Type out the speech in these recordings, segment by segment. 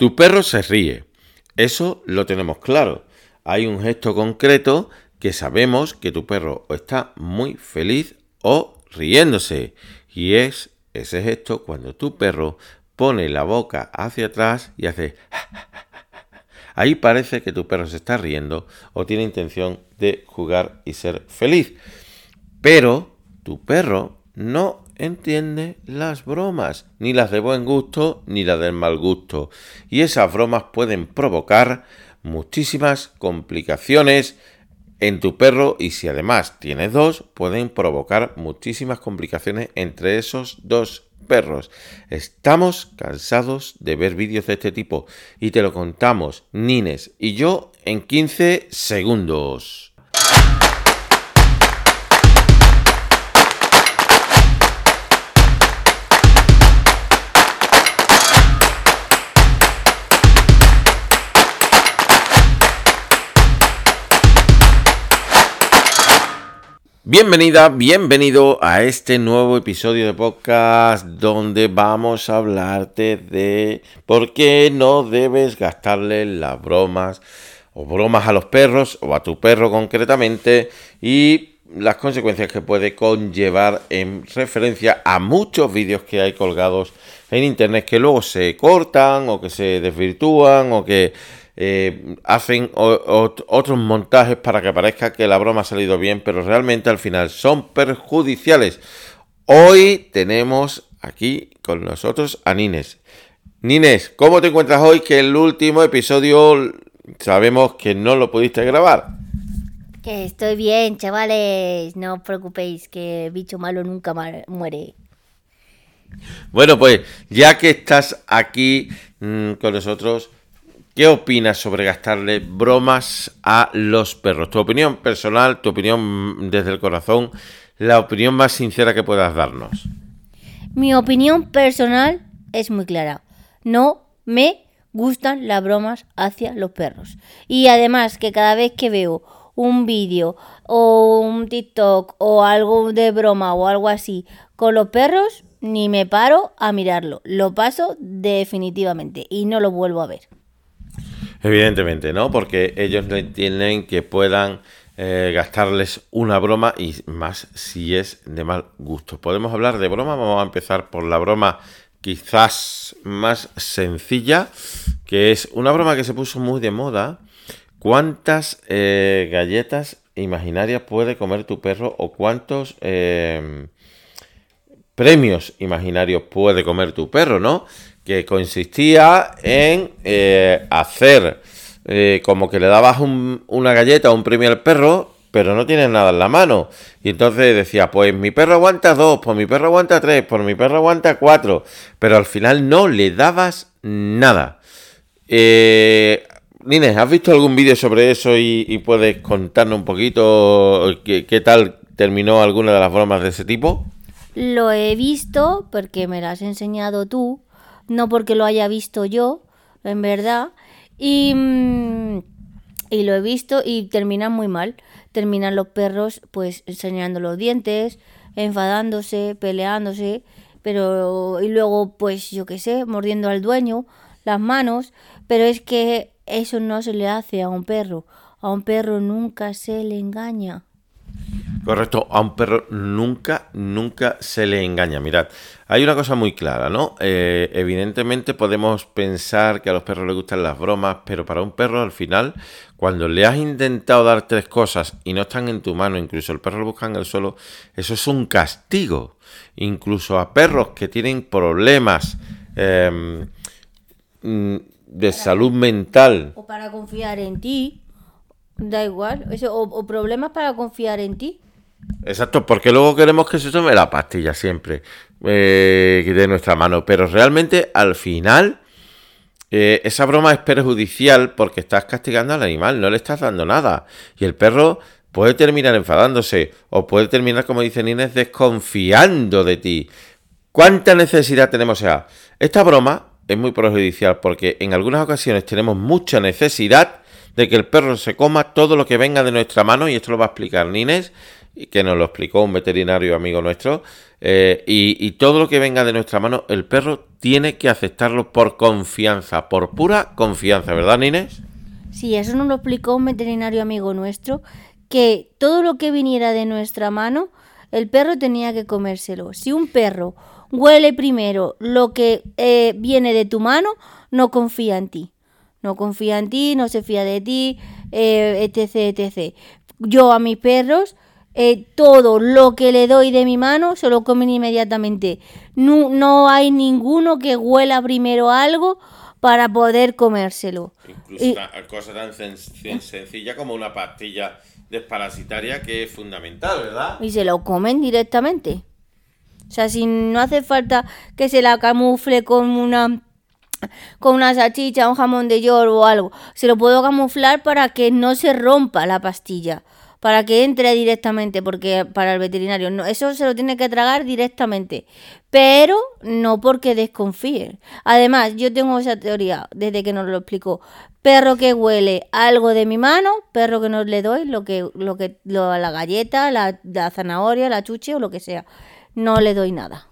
Tu perro se ríe. Eso lo tenemos claro. Hay un gesto concreto que sabemos que tu perro está muy feliz o riéndose. Y es ese gesto cuando tu perro pone la boca hacia atrás y hace... Ahí parece que tu perro se está riendo o tiene intención de jugar y ser feliz. Pero tu perro no entiende las bromas, ni las de buen gusto ni las del mal gusto. Y esas bromas pueden provocar muchísimas complicaciones en tu perro y si además tienes dos, pueden provocar muchísimas complicaciones entre esos dos perros. Estamos cansados de ver vídeos de este tipo y te lo contamos Nines y yo en 15 segundos. Bienvenida, bienvenido a este nuevo episodio de podcast donde vamos a hablarte de por qué no debes gastarle las bromas o bromas a los perros o a tu perro concretamente y las consecuencias que puede conllevar en referencia a muchos vídeos que hay colgados en internet que luego se cortan o que se desvirtúan o que eh, hacen otros montajes para que parezca que la broma ha salido bien, pero realmente al final son perjudiciales. Hoy tenemos aquí con nosotros a Nines. Nines, ¿cómo te encuentras hoy? Que el último episodio sabemos que no lo pudiste grabar. Que estoy bien, chavales. No os preocupéis, que el bicho malo nunca muere. Bueno, pues ya que estás aquí mm, con nosotros, ¿Qué opinas sobre gastarle bromas a los perros? Tu opinión personal, tu opinión desde el corazón, la opinión más sincera que puedas darnos. Mi opinión personal es muy clara. No me gustan las bromas hacia los perros. Y además que cada vez que veo un vídeo o un TikTok o algo de broma o algo así con los perros, ni me paro a mirarlo. Lo paso definitivamente y no lo vuelvo a ver. Evidentemente, ¿no? Porque ellos no entienden que puedan eh, gastarles una broma y más si es de mal gusto. Podemos hablar de broma, vamos a empezar por la broma quizás más sencilla, que es una broma que se puso muy de moda. ¿Cuántas eh, galletas imaginarias puede comer tu perro o cuántos eh, premios imaginarios puede comer tu perro, ¿no? Que consistía en eh, hacer eh, como que le dabas una galleta o un premio al perro, pero no tienes nada en la mano. Y entonces decía, pues mi perro aguanta dos, pues mi perro aguanta tres, pues mi perro aguanta cuatro, pero al final no le dabas nada. Eh, Nines, ¿has visto algún vídeo sobre eso y, puedes contarnos un poquito qué, tal terminó alguna de las bromas de ese tipo? Lo he visto porque me lo has enseñado tú no porque lo haya visto yo, en verdad. Y, mm, y lo he visto y terminan muy mal. Terminan los perros pues enseñando los dientes, enfadándose, peleándose, pero y luego pues yo qué sé, mordiendo al dueño las manos, pero es que eso no se le hace a un perro. A un perro nunca se le engaña. Correcto, a un perro nunca, nunca se le engaña. Mirad, hay una cosa muy clara, ¿no? Eh, evidentemente podemos pensar que a los perros les gustan las bromas, pero para un perro al final, cuando le has intentado dar tres cosas y no están en tu mano, incluso el perro lo busca en el suelo, eso es un castigo. Incluso a perros que tienen problemas em, mm, de salud mental. O para confiar en ti, da igual, o problemas para confiar en ti. Exacto, porque luego queremos que se tome la pastilla siempre eh, de nuestra mano. Pero realmente al final eh, esa broma es perjudicial porque estás castigando al animal, no le estás dando nada. Y el perro puede terminar enfadándose o puede terminar, como dice Inés, desconfiando de ti. ¿Cuánta necesidad tenemos? O sea, esta broma es muy perjudicial porque en algunas ocasiones tenemos mucha necesidad de que el perro se coma todo lo que venga de nuestra mano y esto lo va a explicar Nines que nos lo explicó un veterinario amigo nuestro, eh, y, todo lo que venga de nuestra mano, el perro tiene que aceptarlo por confianza, por pura confianza, ¿verdad, Nines? Sí, eso nos lo explicó un veterinario amigo nuestro, que todo lo que viniera de nuestra mano, el perro tenía que comérselo. Si un perro huele primero lo que eh, viene de tu mano, no confía en ti. No confía en ti, no se fía de ti, eh, etc, etc. Yo a mis perros eh, todo lo que le doy de mi mano se lo comen inmediatamente. No, no hay ninguno que huela primero algo para poder comérselo. Incluso una cosa tan sencilla como una pastilla desparasitaria que es fundamental, ¿verdad? Y se lo comen directamente. O sea, si no hace falta que se la camufle con una con una salchicha, un jamón de york o algo, se lo puedo camuflar para que no se rompa la pastilla para que entre directamente, porque para el veterinario, no, eso se lo tiene que tragar directamente, pero no porque desconfíe. Además, yo tengo esa teoría desde que nos lo explicó. Perro que huele algo de mi mano, perro que no le doy lo que, lo que, lo, la galleta, la, la zanahoria, la chuche o lo que sea, no le doy nada.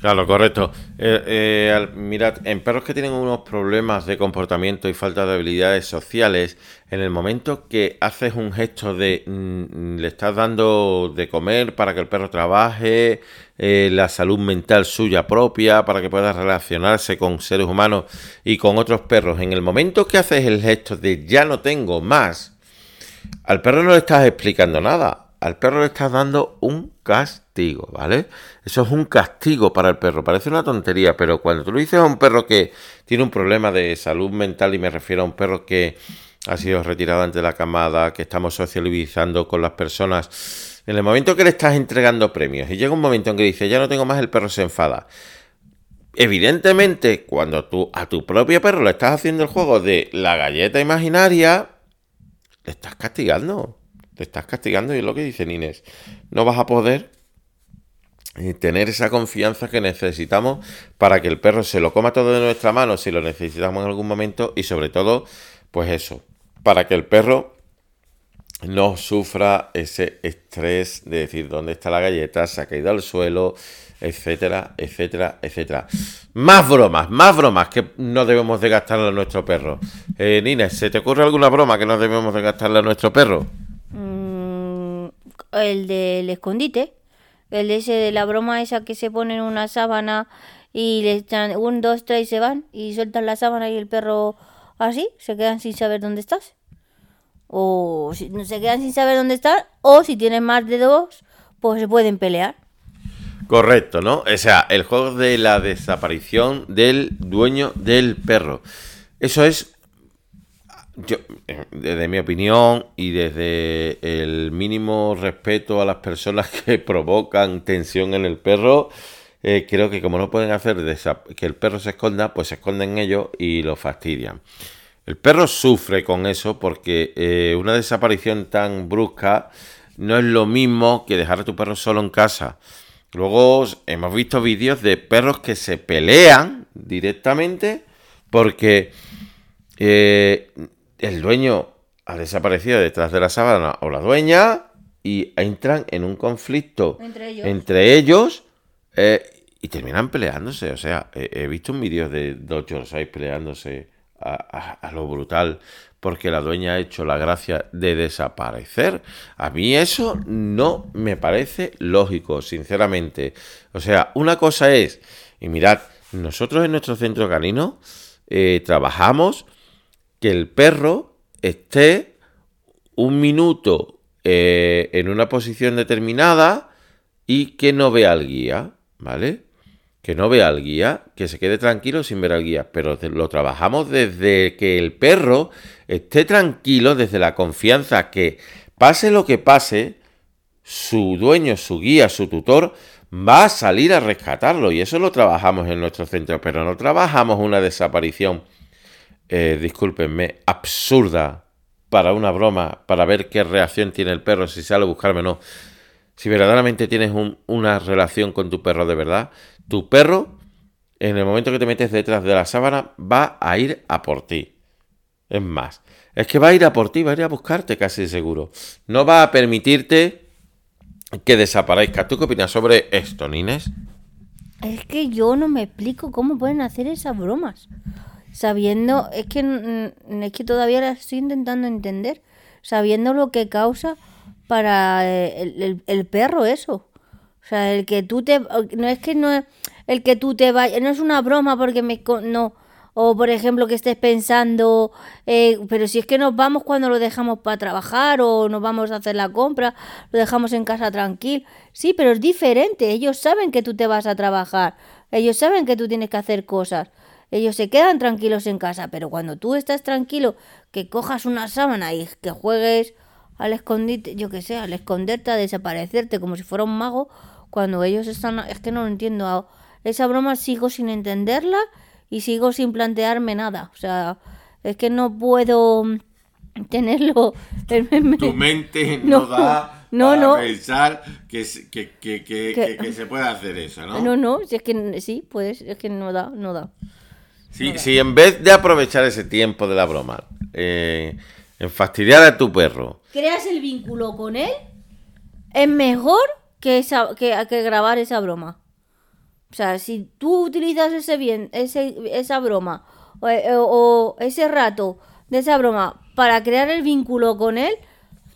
Claro, correcto. Eh, eh, mirad, en perros que tienen unos problemas de comportamiento y falta de habilidades sociales, en el momento que haces un gesto de mm, le estás dando de comer para que el perro trabaje, eh, la salud mental suya propia, para que pueda relacionarse con seres humanos y con otros perros, en el momento que haces el gesto de ya no tengo más, al perro no le estás explicando nada al perro le estás dando un castigo, ¿vale? Eso es un castigo para el perro. Parece una tontería, pero cuando tú le dices a un perro que tiene un problema de salud mental, y me refiero a un perro que ha sido retirado ante la camada, que estamos socializando con las personas, en el momento que le estás entregando premios y llega un momento en que dice, ya no tengo más, el perro se enfada. Evidentemente, cuando tú a tu propio perro le estás haciendo el juego de la galleta imaginaria, le estás castigando. Te estás castigando y es lo que dice Inés. No vas a poder tener esa confianza que necesitamos para que el perro se lo coma todo de nuestra mano si lo necesitamos en algún momento y sobre todo, pues eso, para que el perro no sufra ese estrés de decir dónde está la galleta, se ha caído al suelo, etcétera, etcétera, etcétera. Más bromas, más bromas que no debemos de gastarle a nuestro perro. Eh, Nines, ¿se te ocurre alguna broma que no debemos de gastarle a nuestro perro? El del escondite, el de ese de la broma esa que se pone en una sábana y le echan un, dos, tres y se van y sueltan la sábana y el perro así, se quedan sin saber dónde estás. O si, se quedan sin saber dónde estás, o si tienen más de dos, pues se pueden pelear. Correcto, ¿no? O sea, el juego de la desaparición del dueño del perro. Eso es yo, eh, desde mi opinión y desde el mínimo respeto a las personas que provocan tensión en el perro, eh, creo que como no pueden hacer que el perro se esconda, pues se esconden ellos y lo fastidian. El perro sufre con eso porque eh, una desaparición tan brusca no es lo mismo que dejar a tu perro solo en casa. Luego hemos visto vídeos de perros que se pelean directamente porque el dueño ha desaparecido detrás de la sábana o la dueña y entran en un conflicto entre ellos, eh, y terminan peleándose. O sea, he, visto un vídeo de dos Yorkshire peleándose a, lo brutal porque la dueña ha hecho la gracia de desaparecer. A mí eso no me parece lógico, sinceramente. O sea, una cosa es, y mirad, nosotros en nuestro centro canino eh, trabajamos que el perro esté un minuto eh, en una posición determinada y que no vea al guía, ¿vale? Que no vea al guía, que se quede tranquilo sin ver al guía, pero lo trabajamos desde que el perro esté tranquilo, desde la confianza que pase lo que pase, su dueño, su guía, su tutor va a salir a rescatarlo. Y eso lo trabajamos en nuestro centro, pero no trabajamos una desaparición eh, discúlpenme, absurda para una broma, para ver qué reacción tiene el perro, si sale a buscarme o no. Si verdaderamente tienes una relación con tu perro de verdad, tu perro, en el momento que te metes detrás de la sábana, va a ir a por ti. Es más, es que va a ir a por ti, va a ir a buscarte casi seguro. No va a permitirte que desaparezca. ¿Tú qué opinas sobre esto, Nines? Es que yo no me explico cómo pueden hacer esas bromas. Sabiendo, es que, es que todavía las estoy intentando entender. Sabiendo lo que causa para eh, el, el- el perro eso. O sea, el que tú te... No es que no es... El que tú te vayas... No es una broma porque me... No. O por ejemplo que estés pensando... eh, pero si es que nos vamos cuando lo dejamos para trabajar o nos vamos a hacer la compra, lo dejamos en casa tranquilo. Sí, pero es diferente. Ellos saben que tú te vas a trabajar. Ellos saben que tú tienes que hacer cosas. Ellos se quedan tranquilos en casa. Pero cuando tú estás tranquilo, que cojas una sábana y que juegues al escondite, yo que sé, al esconderte, a desaparecerte como si fuera un mago, cuando ellos están... Es que no lo entiendo. Esa broma sigo sin entenderla y sigo sin plantearme nada. O sea, es que no puedo tenerlo en Tu mente No, no, da no, para no. pensar que, se- que, que, que, Que- que- que se puede hacer eso, ¿no? No, no, si es que sí, pues es que no da, no da. Si, si en vez de aprovechar ese tiempo de la broma, eh, en fastidiar a tu perro, creas el vínculo con él, es mejor que, esa, que, que grabar esa broma. O sea, si tú utilizas ese bien, ese, esa broma o, eh, o- o ese rato de esa broma para crear el vínculo con él,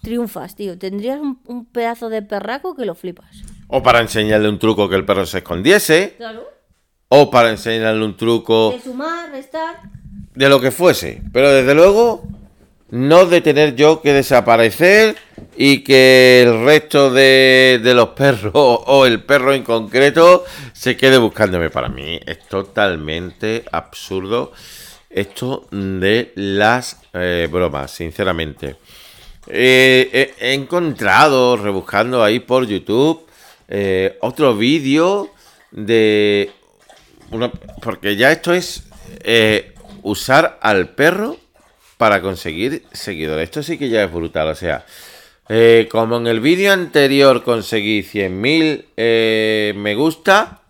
triunfas, tío. Tendrías un, un pedazo de perraco que lo flipas. o para enseñarle un truco que el perro se escondiese, Claro. O para enseñarle un truco De sumar, restar. de lo que fuese. Pero desde luego, no de tener yo que desaparecer y que el resto de, de los perros o el perro en concreto se quede buscándome. Para mí es totalmente absurdo esto de las eh, bromas, sinceramente. Eh, he, he encontrado, rebuscando ahí por YouTube, eh, otro vídeo de porque ya esto es eh, usar al perro para conseguir seguidores. Esto sí que ya es brutal. O sea, eh, como en el vídeo anterior conseguí 100.000 eh, me gusta,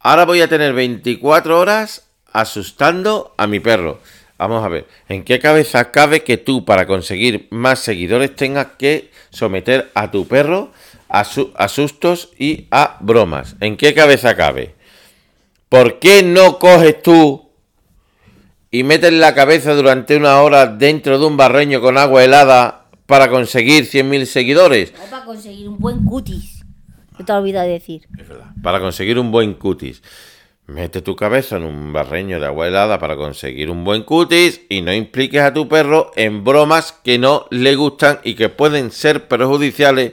ahora voy a tener 24 horas asustando a mi perro. Vamos a ver, ¿en qué cabeza cabe que tú para conseguir más seguidores tengas que someter a tu perro a, su- a sustos y a bromas? ¿En qué cabeza cabe? ¿Por qué no coges tú y metes la cabeza durante una hora dentro de un barreño con agua helada para conseguir 100.000 seguidores? O para conseguir un buen cutis. Que te he olvidado de decir. Es verdad. Para conseguir un buen cutis. Mete tu cabeza en un barreño de agua helada para conseguir un buen cutis y no impliques a tu perro en bromas que no le gustan y que pueden ser perjudiciales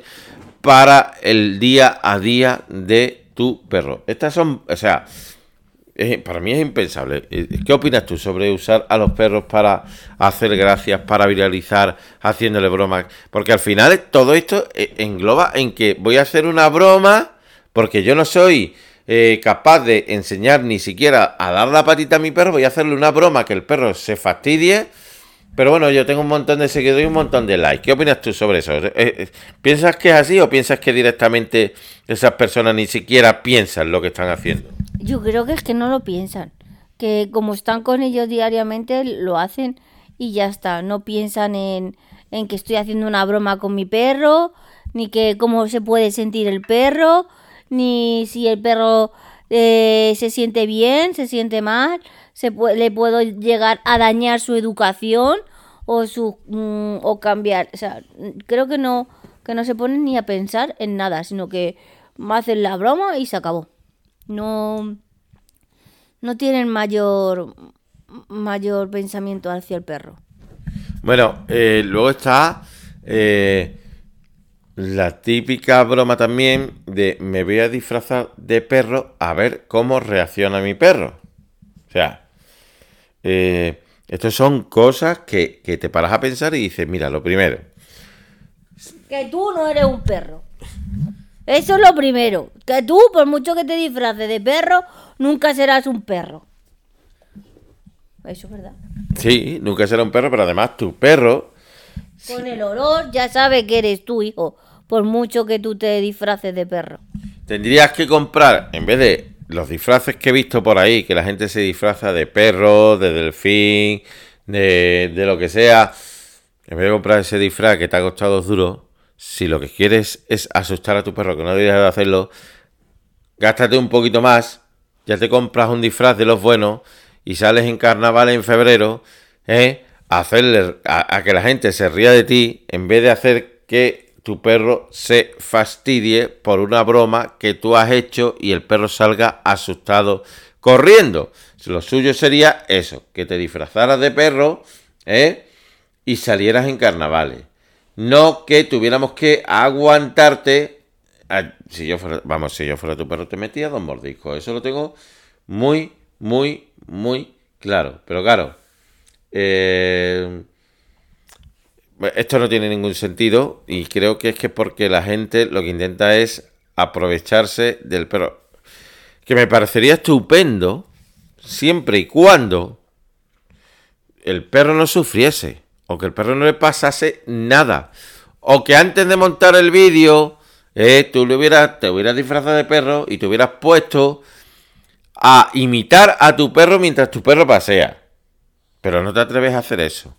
para el día a día de tu perro. Estas son, o sea, eh, para mí es impensable. Eh, ¿Qué opinas tú sobre usar a los perros para hacer gracias, para viralizar, haciéndole bromas? Porque al final todo esto eh, engloba en que voy a hacer una broma porque yo no soy eh, capaz de enseñar ni siquiera a dar la patita a mi perro, voy a hacerle una broma que el perro se fastidie. Pero bueno, yo tengo un montón de seguidores y un montón de likes. ¿Qué opinas tú sobre eso? Eh, eh, ¿Piensas que es así o piensas que directamente esas personas ni siquiera piensan lo que están haciendo? Yo creo que es que no lo piensan. Que como están con ellos diariamente, lo hacen y ya está. No piensan en, en que estoy haciendo una broma con mi perro, ni que cómo se puede sentir el perro, ni si el perro eh, se siente bien, se siente mal, se pu- le puedo llegar a dañar su educación o su mm, o cambiar. O sea, creo que no que no se ponen ni a pensar en nada, sino que hacen la broma y se acabó. No no tienen mayor mayor pensamiento hacia el perro. Bueno, eh, luego está eh, la típica broma también de me voy a disfrazar de perro a ver cómo reacciona mi perro. O sea, eh, estas son cosas que, que te paras a pensar y dices, mira, lo primero, Que tú no eres un perro. Eso es lo primero. Que tú, por mucho que te disfraces de perro, nunca serás un perro. Eso es verdad. sí, nunca será un perro, pero además tu perro, Con el olor ya sabe que eres tu hijo. Por mucho que tú te disfraces de perro. tendrías que comprar, en vez de los disfraces que he visto por ahí, que la gente se disfraza de perro, de delfín, de, de lo que sea, en vez de comprar ese disfraz que te ha costado duro, si lo que quieres es asustar a tu perro, que no deberías de hacerlo, gástate un poquito más, ya te compras un disfraz de los buenos y sales en carnaval en febrero, ¿eh? a, hacerle, a, que la gente se ría de ti en vez de hacer que tu perro se fastidie por una broma que tú has hecho y el perro salga asustado corriendo. Lo suyo sería eso, que te disfrazaras de perro ¿eh? y salieras en carnavales. No que tuviéramos que aguantarte. si yo fuera, vamos, si yo fuera tu perro, te metía dos mordiscos. Eso lo tengo muy, muy, muy claro. Pero claro, eh, esto no tiene ningún sentido y creo que es que porque la gente lo que intenta es aprovecharse del perro. Que me parecería estupendo siempre y cuando el perro no sufriese o que el perro no le pasase nada. O que antes de montar el vídeo, eh, tú le hubieras, te hubieras disfrazado de perro y te hubieras puesto a imitar a tu perro mientras tu perro pasea. Pero no te atreves a hacer eso.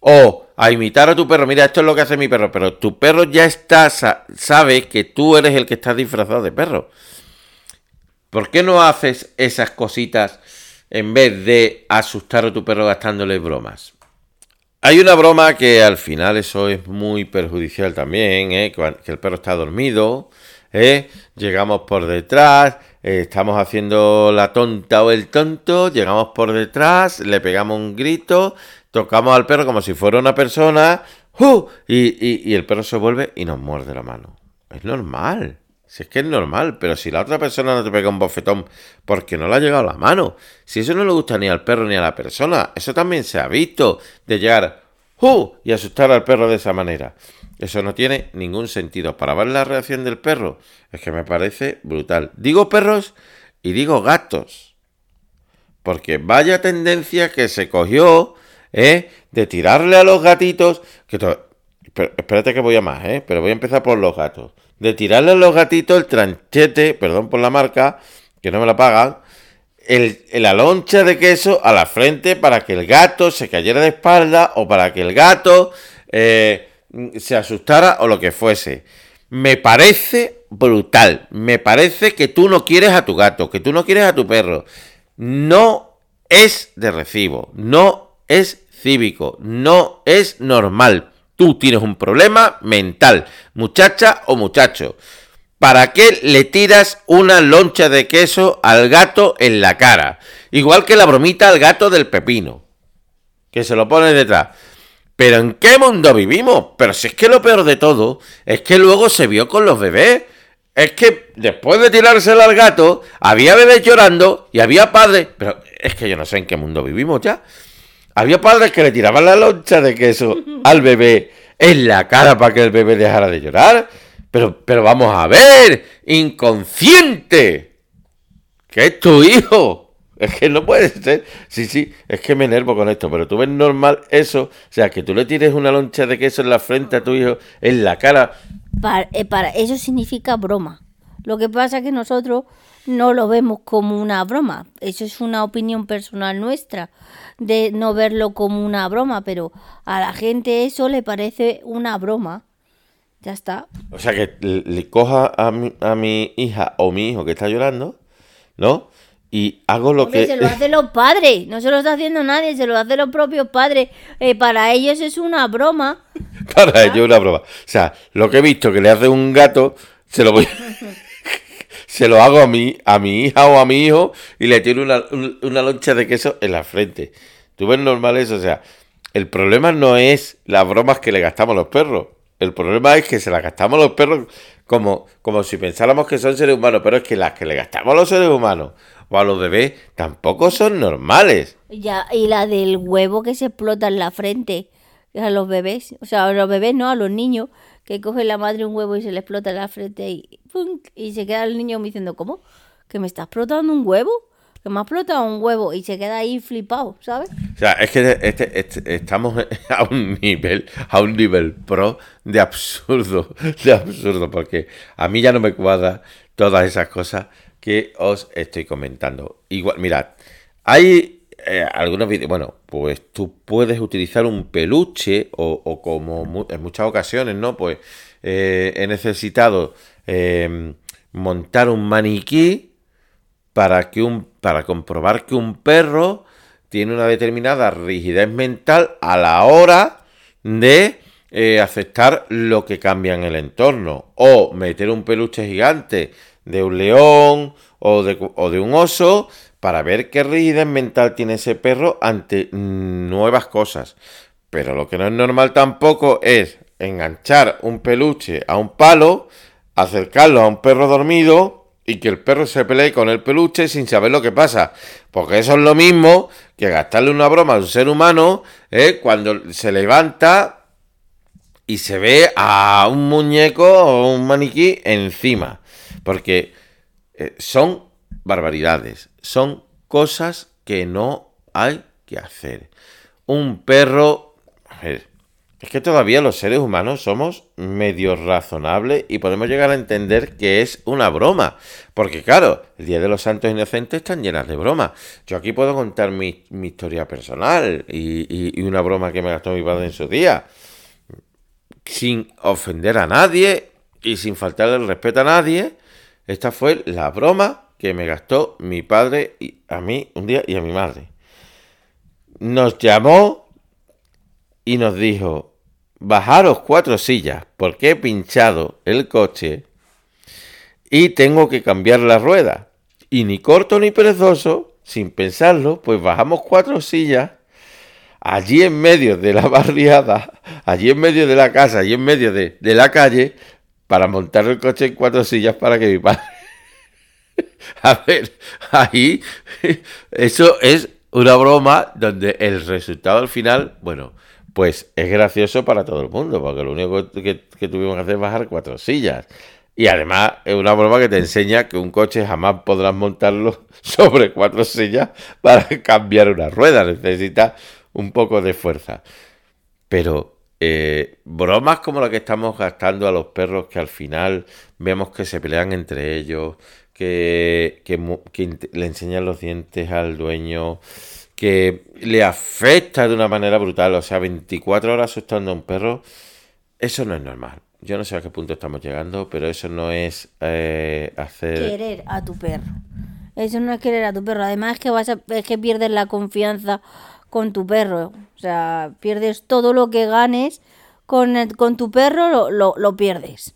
O a imitar a tu perro. Mira, esto es lo que hace mi perro. Pero tu perro ya está, sabe que tú eres el que está disfrazado de perro. ¿Por qué no haces esas cositas en vez de asustar a tu perro gastándole bromas? Hay una broma que al final eso es muy perjudicial también, ¿eh? que el perro está dormido, ¿eh? llegamos por detrás, eh, estamos haciendo la tonta o el tonto, llegamos por detrás, le pegamos un grito, tocamos al perro como si fuera una persona, y, y el perro se vuelve y nos muerde la mano. Es normal. Si es que es normal, pero si la otra persona no te pega un bofetón porque no le ha llegado la mano, si eso no le gusta ni al perro ni a la persona, eso también se ha visto de llegar ¡uh! y asustar al perro de esa manera. Eso no tiene ningún sentido. Para ver la reacción del perro, es que me parece brutal. Digo perros y digo gatos. Porque vaya tendencia que se cogió, ¿eh? De tirarle a los gatitos. Que espérate que voy a más, ¿eh? Pero voy a empezar por los gatos de tirarle a los gatitos el tranchete, perdón por la marca, que no me la pagan, el, la loncha de queso a la frente para que el gato se cayera de espalda o para que el gato eh, se asustara o lo que fuese. Me parece brutal. Me parece que tú no quieres a tu gato, que tú no quieres a tu perro. No es de recibo, no es cívico, no es normal. Tú tienes un problema mental, muchacha o muchacho. ¿Para qué le tiras una loncha de queso al gato en la cara? Igual que la bromita al gato del pepino. Que se lo pone detrás. ¿Pero en qué mundo vivimos? Pero si es que lo peor de todo es que luego se vio con los bebés. Es que después de tirárselo al gato, había bebés llorando y había padres. Pero es que yo no sé en qué mundo vivimos ya. Había padres que le tiraban la loncha de queso al bebé en la cara para que el bebé dejara de llorar. Pero, pero vamos a ver, inconsciente, que es tu hijo. Es que no puede ser. Sí, sí, es que me enervo con esto, pero tú ves normal eso. O sea, que tú le tires una loncha de queso en la frente a tu hijo, en la cara. Para, eh, para eso significa broma. Lo que pasa es que nosotros no lo vemos como una broma. Eso es una opinión personal nuestra, de no verlo como una broma, pero a la gente eso le parece una broma. Ya está. O sea, que le coja a mi, a mi hija o mi hijo que está llorando, ¿no? Y hago lo que... Se lo hacen los padres, no se lo está haciendo nadie, se lo hacen los propios padres. Eh, para ellos es una broma. para ellos es una broma. O sea, lo que he visto que le hace un gato, se lo voy... se lo hago a mi, a mi hija o a mi hijo y le tiro una, una loncha de queso en la frente. ¿Tú ves normal eso? O sea, el problema no es las bromas que le gastamos a los perros. El problema es que se las gastamos a los perros como, como si pensáramos que son seres humanos, pero es que las que le gastamos a los seres humanos o a los bebés tampoco son normales. Ya, y la del huevo que se explota en la frente a los bebés, o sea, a los bebés no, a los niños, que coge la madre un huevo y se le explota la frente y, y se queda el niño diciendo, ¿cómo? ¿Que me está explotando un huevo? Que me ha explotado un huevo y se queda ahí flipado, ¿sabes? O sea, es que este, este, estamos a un nivel, a un nivel pro de absurdo, de absurdo, porque a mí ya no me cuadra todas esas cosas que os estoy comentando. Igual, mirad, hay eh, algunos vídeos, bueno, pues tú puedes utilizar un peluche o, como en muchas ocasiones, ¿no? Pues eh, he necesitado eh, montar un maniquí para, que un, para comprobar que un perro tiene una determinada rigidez mental a la hora de eh, aceptar lo que cambia en el entorno. O meter un peluche gigante de un león o de, o de un oso para ver qué rigidez mental tiene ese perro ante nuevas cosas. Pero lo que no es normal tampoco es enganchar un peluche a un palo, acercarlo a un perro dormido y que el perro se pelee con el peluche sin saber lo que pasa. Porque eso es lo mismo que gastarle una broma a un ser humano ¿eh? cuando se levanta y se ve a un muñeco o un maniquí encima. Porque eh, son barbaridades, son cosas que no hay que hacer. Un perro... Es que todavía los seres humanos somos medio razonables y podemos llegar a entender que es una broma. Porque claro, el Día de los Santos Inocentes están llenas de bromas. Yo aquí puedo contar mi, historia personal y, y, una broma que me gastó mi padre en su día. Sin ofender a nadie y sin faltarle el respeto a nadie. Esta fue la broma que me gastó mi padre y a mí un día y a mi madre. Nos llamó y nos dijo, bajaros cuatro sillas porque he pinchado el coche y tengo que cambiar la rueda. Y ni corto ni perezoso, sin pensarlo, pues bajamos cuatro sillas allí en medio de la barriada, allí en medio de la casa, allí en medio de, de la calle, para montar el coche en cuatro sillas para que mi padre... A ver, ahí, eso es una broma donde el resultado al final, bueno, pues es gracioso para todo el mundo, porque lo único que, tuvimos que hacer es bajar cuatro sillas. Y además es una broma que te enseña que un coche jamás podrás montarlo sobre cuatro sillas para cambiar una rueda. Necesita un poco de fuerza. Pero eh, bromas como la que estamos gastando a los perros que al final vemos que se pelean entre ellos, que, que le enseñan los dientes al dueño que le afecta de una manera brutal. O sea, 24 horas asustando a un perro, eso no es normal. Yo no sé a qué punto estamos llegando, pero eso no es eh, hacer... Querer a tu perro. Eso no es querer a tu perro. Además es que, vas a, es que pierdes la confianza con tu perro. O sea, pierdes todo lo que ganes con, con tu perro, lo, lo, lo, pierdes.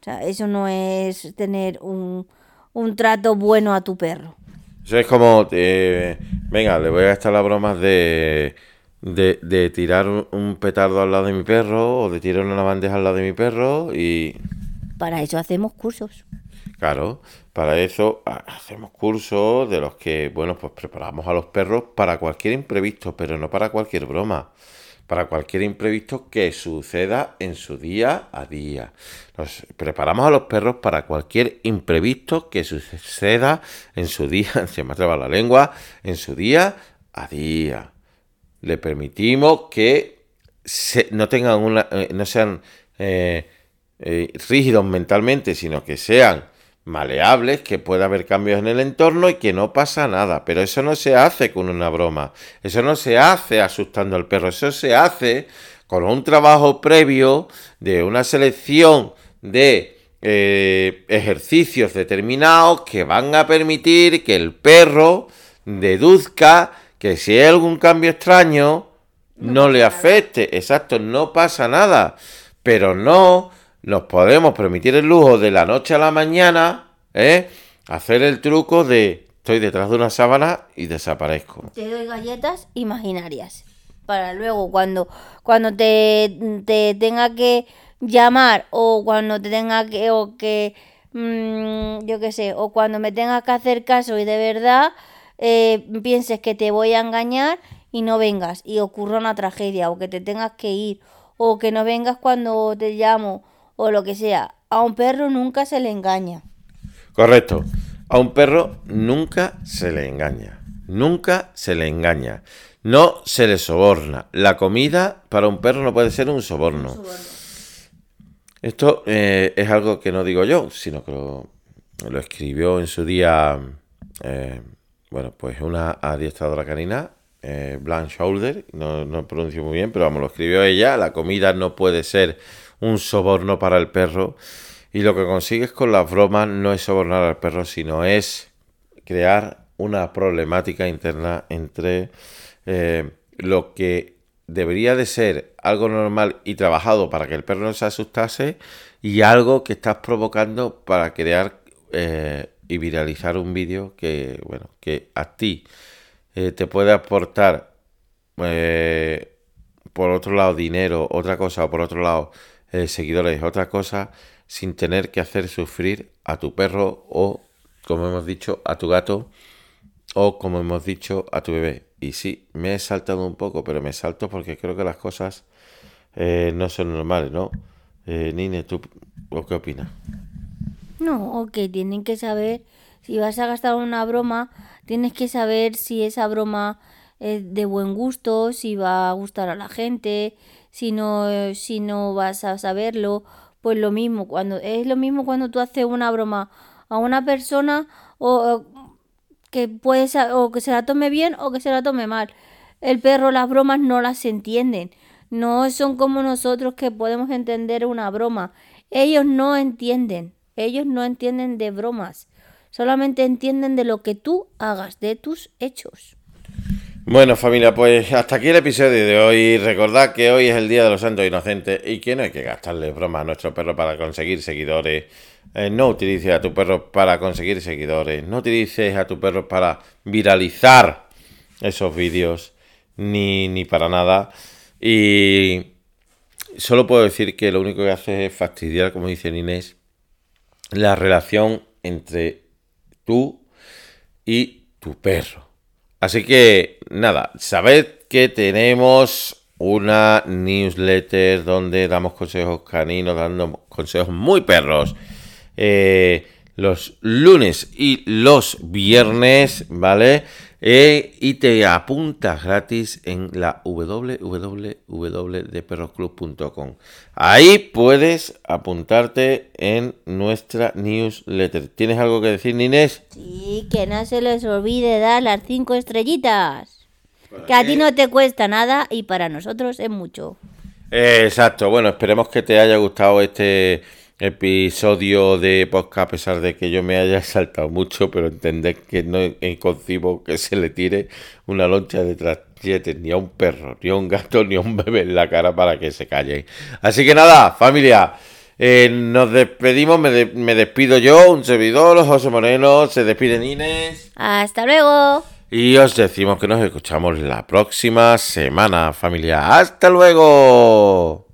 O sea, eso no es tener un, un trato bueno a tu perro. Eso es como, eh, venga, le voy a gastar las bromas de, de, tirar un, petardo al lado de mi perro o de tirar una bandeja al lado de mi perro y... Para eso hacemos cursos. Claro, para eso hacemos cursos de los que, bueno, pues preparamos a los perros para cualquier imprevisto, pero no para cualquier broma para cualquier imprevisto que suceda en su día a día. Nos preparamos a los perros para cualquier imprevisto que suceda en su día, se me atreva la lengua, en su día a día. Le permitimos que no tengan una, eh, no sean eh, eh, rígidos mentalmente, sino que sean maleables, que pueda haber cambios en el entorno y que no pasa nada. Pero eso no se hace con una broma, eso no se hace asustando al perro, eso se hace con un trabajo previo de una selección de eh, ejercicios determinados que van a permitir que el perro deduzca que si hay algún cambio extraño no, le afecte. Exacto, no pasa nada. Pero no nos podemos permitir el lujo de la noche a la mañana, ¿eh? Hacer el truco de estoy detrás de una sábana y desaparezco. Te doy galletas imaginarias. Para luego, cuando, cuando te, te tenga que llamar o cuando te tenga que, o que mm, yo qué sé, o cuando me tengas que hacer caso y de verdad eh, pienses que te voy a engañar y no vengas y ocurra una tragedia o que te tengas que ir o que no vengas cuando te llamo o lo que sea. A un perro nunca se le engaña. Correcto. A un perro nunca se le engaña. Nunca se le engaña. No se le soborna. La comida para un perro no puede ser un soborno. Esto eh, es algo que no digo yo, sino que lo, escribió en su día, eh, bueno, pues una adiestradora canina, eh, Blanche Shoulder, no, no pronuncio muy bien, pero vamos, lo escribió ella. La comida no puede ser un soborno para el perro. Y lo que consigues con las bromas no es sobornar al perro, sino es crear una problemática interna entre eh, lo que debería de ser algo normal y trabajado para que el perro no se asustase y algo que estás provocando para crear eh, y viralizar un vídeo que, bueno, que a ti eh, te puede aportar por otro lado dinero, otra cosa, o por otro lado seguidores, otra cosa, sin tener que hacer sufrir a tu perro o, como hemos dicho, a tu gato o, como hemos dicho, a tu bebé. Y sí, me he saltado un poco, pero me salto porque creo que las cosas eh, no son normales, ¿no? Eh, Nine, ¿tú qué opinas? No, que tienen que saber, si vas a gastar una broma, tienes que saber si esa broma es de buen gusto, si va a gustar a la gente, si no, si no vas a saberlo, pues lo mismo, cuando es lo mismo cuando tú haces una broma a una persona o, que puede o que se la tome bien o que se la tome mal. El perro las bromas no las entienden. No son como nosotros que podemos entender una broma. Ellos no entienden. Ellos no entienden de bromas. Solamente entienden de lo que tú hagas, de tus hechos. Bueno familia, pues hasta aquí el episodio de hoy. Recordad que hoy es el Día de los Santos Inocentes y que no hay que gastarle bromas a nuestro perro para conseguir seguidores. Eh, no utilices a tu perro para conseguir seguidores. No utilices a tu perro para viralizar esos vídeos. Ni, ni para nada. Y solo puedo decir que lo único que hace es fastidiar, como dice Inés, la relación entre tú y tu perro. Así que nada, sabed que tenemos una newsletter donde damos consejos caninos, dando consejos muy perros. Eh, los lunes y los viernes, ¿vale? Eh, y te apuntas gratis en la www.deperrosclub.com. Ahí puedes apuntarte en nuestra newsletter. ¿Tienes algo que decir, Ninés? Sí, que no se les olvide dar las cinco estrellitas. Que a ti no te cuesta nada y para nosotros es mucho. exacto. Bueno, esperemos que te haya gustado este episodio de podcast, a pesar de que yo me haya saltado mucho, pero entender que no concibo que se le tire una loncha de ni a un perro, ni a un gato, ni a un bebé en la cara para que se calle. Así que nada, familia. Eh, nos despedimos, me, me, despido yo, un servidor, José Moreno, se despiden Inés. Hasta luego. Y os decimos que nos escuchamos la próxima semana, familia. Hasta luego.